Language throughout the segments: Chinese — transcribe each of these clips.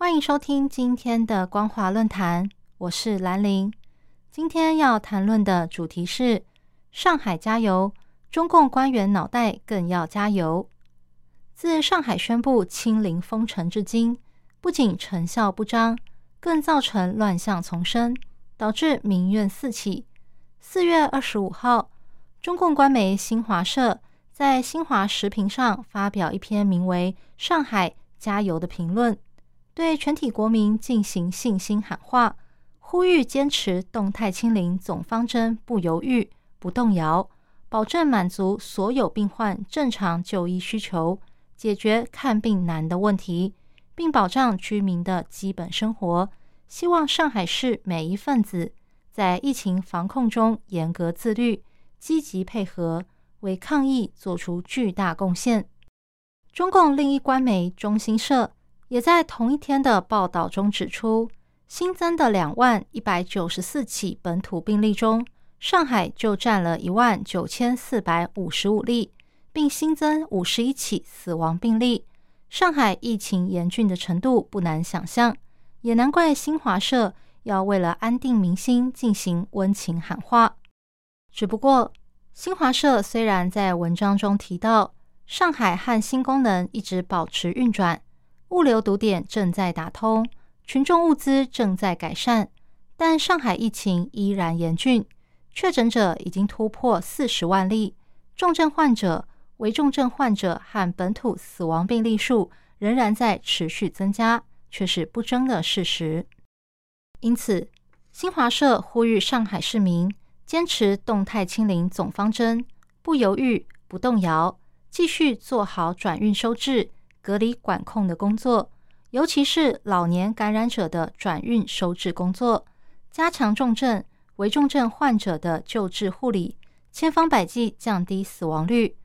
欢迎收听今天的光华论坛，我是兰陵。今天要谈论的主题是上海加油，中共官员脑袋更要加油。自上海宣布清零封城至今，不仅成效不彰，更造成乱象丛生，导致民怨四起。四月二十五号，中共官媒新华社。在新华时评上发表一篇名为《上海加油》的评论，对全体国民进行信心喊话，呼吁坚持动态清零总方针，不犹豫、不动摇，保证满足所有病患正常就医需求，解决看病难的问题，并保障居民的基本生活。希望上海市每一份子在疫情防控中严格自律，积极配合。为抗疫做出巨大贡献。中共另一官媒中新社也在同一天的报道中指出，新增的两万一百九十四起本土病例中，上海就占了一万九千四百五十五例，并新增五十一起死亡病例。上海疫情严峻的程度不难想象，也难怪新华社要为了安定民心进行温情喊话。只不过。新华社虽然在文章中提到上海和新功能一直保持运转，物流堵点正在打通，群众物资正在改善，但上海疫情依然严峻，确诊者已经突破四十万例，重症患者、危重症患者和本土死亡病例数仍然在持续增加，却是不争的事实。因此，新华社呼吁上海市民。坚持动态清零总方针，不犹豫、不动摇，继续做好转运收治、隔离管控的工作，尤其是老年感染者的转运收治工作，加强重症、危重症患者的救治护理，千方百计降低死亡率，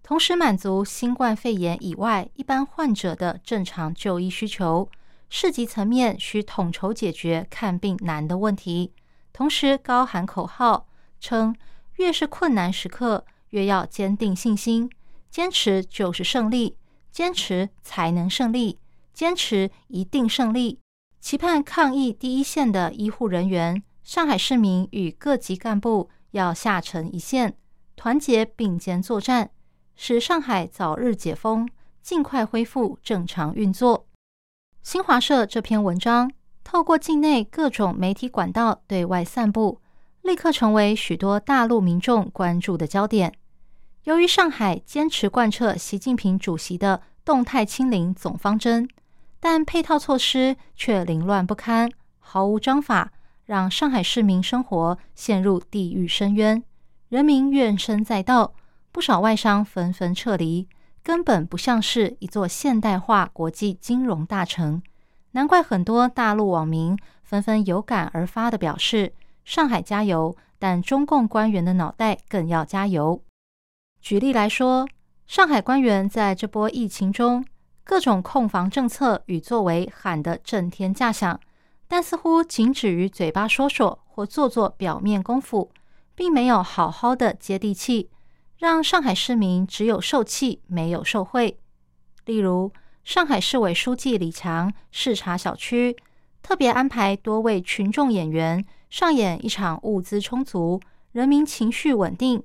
同时满足新冠肺炎以外一般患者的正常就医需求。市级层面需统筹解决看病难的问题，同时高喊口号。称越是困难时刻，越要坚定信心，坚持就是胜利，坚持才能胜利，坚持一定胜利。期盼抗疫第一线的医护人员、上海市民与各级干部要下沉一线，团结并肩作战，使上海早日解封，尽快恢复正常运作。新华社这篇文章透过境内各种媒体管道对外散布。立刻成为许多大陆民众关注的焦点。由于上海坚持贯彻习近平主席的动态清零总方针，但配套措施却凌乱不堪，毫无章法，让上海市民生活陷入地狱深渊，人民怨声载道，不少外商纷纷撤离，根本不像是一座现代化国际金融大城。难怪很多大陆网民纷纷有感而发的表示。上海加油，但中共官员的脑袋更要加油。举例来说，上海官员在这波疫情中，各种控防政策与作为喊得震天价响，但似乎仅止于嘴巴说说或做做表面功夫，并没有好好的接地气，让上海市民只有受气没有受贿。例如，上海市委书记李强视察小区，特别安排多位群众演员。上演一场物资充足、人民情绪稳定、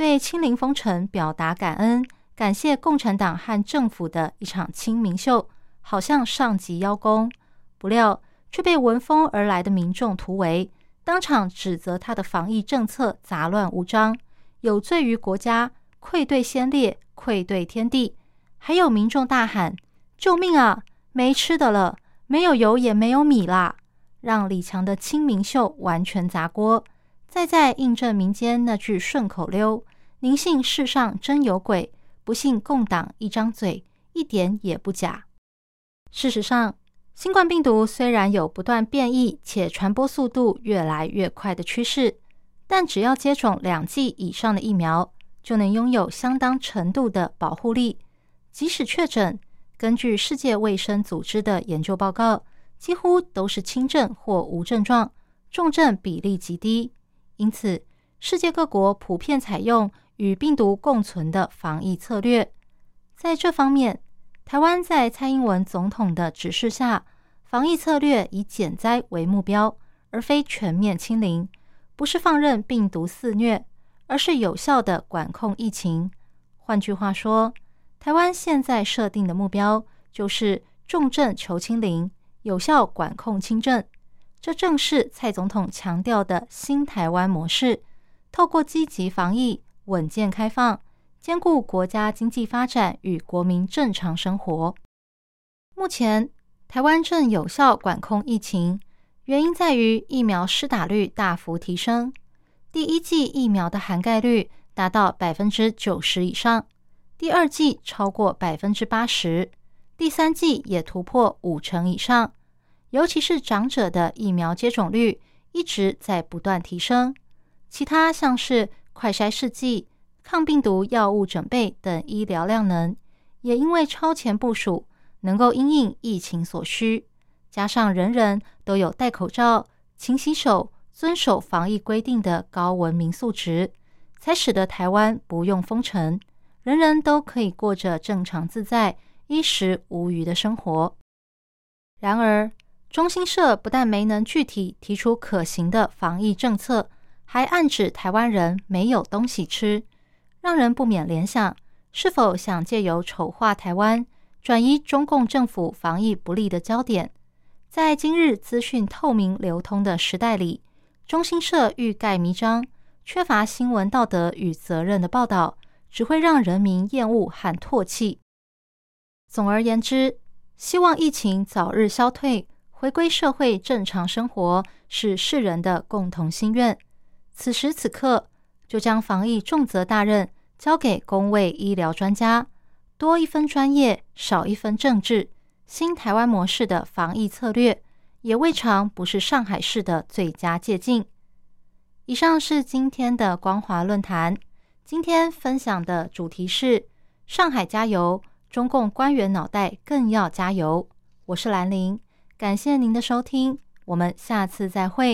对清零封城表达感恩、感谢共产党和政府的一场清明秀，好像上级邀功。不料却被闻风而来的民众突围，当场指责他的防疫政策杂乱无章，有罪于国家，愧对先烈，愧对天地。还有民众大喊：“救命啊！没吃的了，没有油也没有米啦！”让李强的清明秀完全砸锅，再再印证民间那句顺口溜：“您信世上真有鬼，不信共党一张嘴，一点也不假。”事实上，新冠病毒虽然有不断变异且传播速度越来越快的趋势，但只要接种两剂以上的疫苗，就能拥有相当程度的保护力。即使确诊，根据世界卫生组织的研究报告，几乎都是轻症或无症状，重症比例极低。因此，世界各国普遍采用与病毒共存的防疫策略。在这方面，台湾在蔡英文总统的指示下，防疫策略以减灾为目标，而非全面清零。不是放任病毒肆虐，而是有效的管控疫情。换句话说，台湾现在设定的目标就是重症求清零，有效管控轻症。这正是蔡总统强调的新台湾模式，透过积极防疫、稳健开放。兼顾国家经济发展与国民正常生活。目前，台湾正有效管控疫情，原因在于疫苗施打率大幅提升，第一剂疫苗的涵盖率达到百分之九十以上，第二剂超过百分之八十，第三剂也突破五成以上。尤其是长者的疫苗接种率一直在不断提升，其他像是快筛试剂。抗病毒药物准备等医疗量能，也因为超前部署，能够因应疫情所需，加上人人都有戴口罩、勤洗手、遵守防疫规定的高文明素质，才使得台湾不用封城，人人都可以过着正常自在、衣食无虞的生活。然而，中新社不但没能具体提出可行的防疫政策，还暗指台湾人没有东西吃。让人不免联想，是否想借由丑化台湾，转移中共政府防疫不利的焦点？在今日资讯透明流通的时代里，中新社欲盖弥彰、缺乏新闻道德与责任的报道，只会让人民厌恶和唾弃。总而言之，希望疫情早日消退，回归社会正常生活，是世人的共同心愿。此时此刻。就将防疫重责大任交给公卫医疗专家，多一分专业，少一分政治。新台湾模式的防疫策略，也未尝不是上海市的最佳借鉴。以上是今天的光华论坛，今天分享的主题是“上海加油，中共官员脑袋更要加油”。我是兰陵，感谢您的收听，我们下次再会。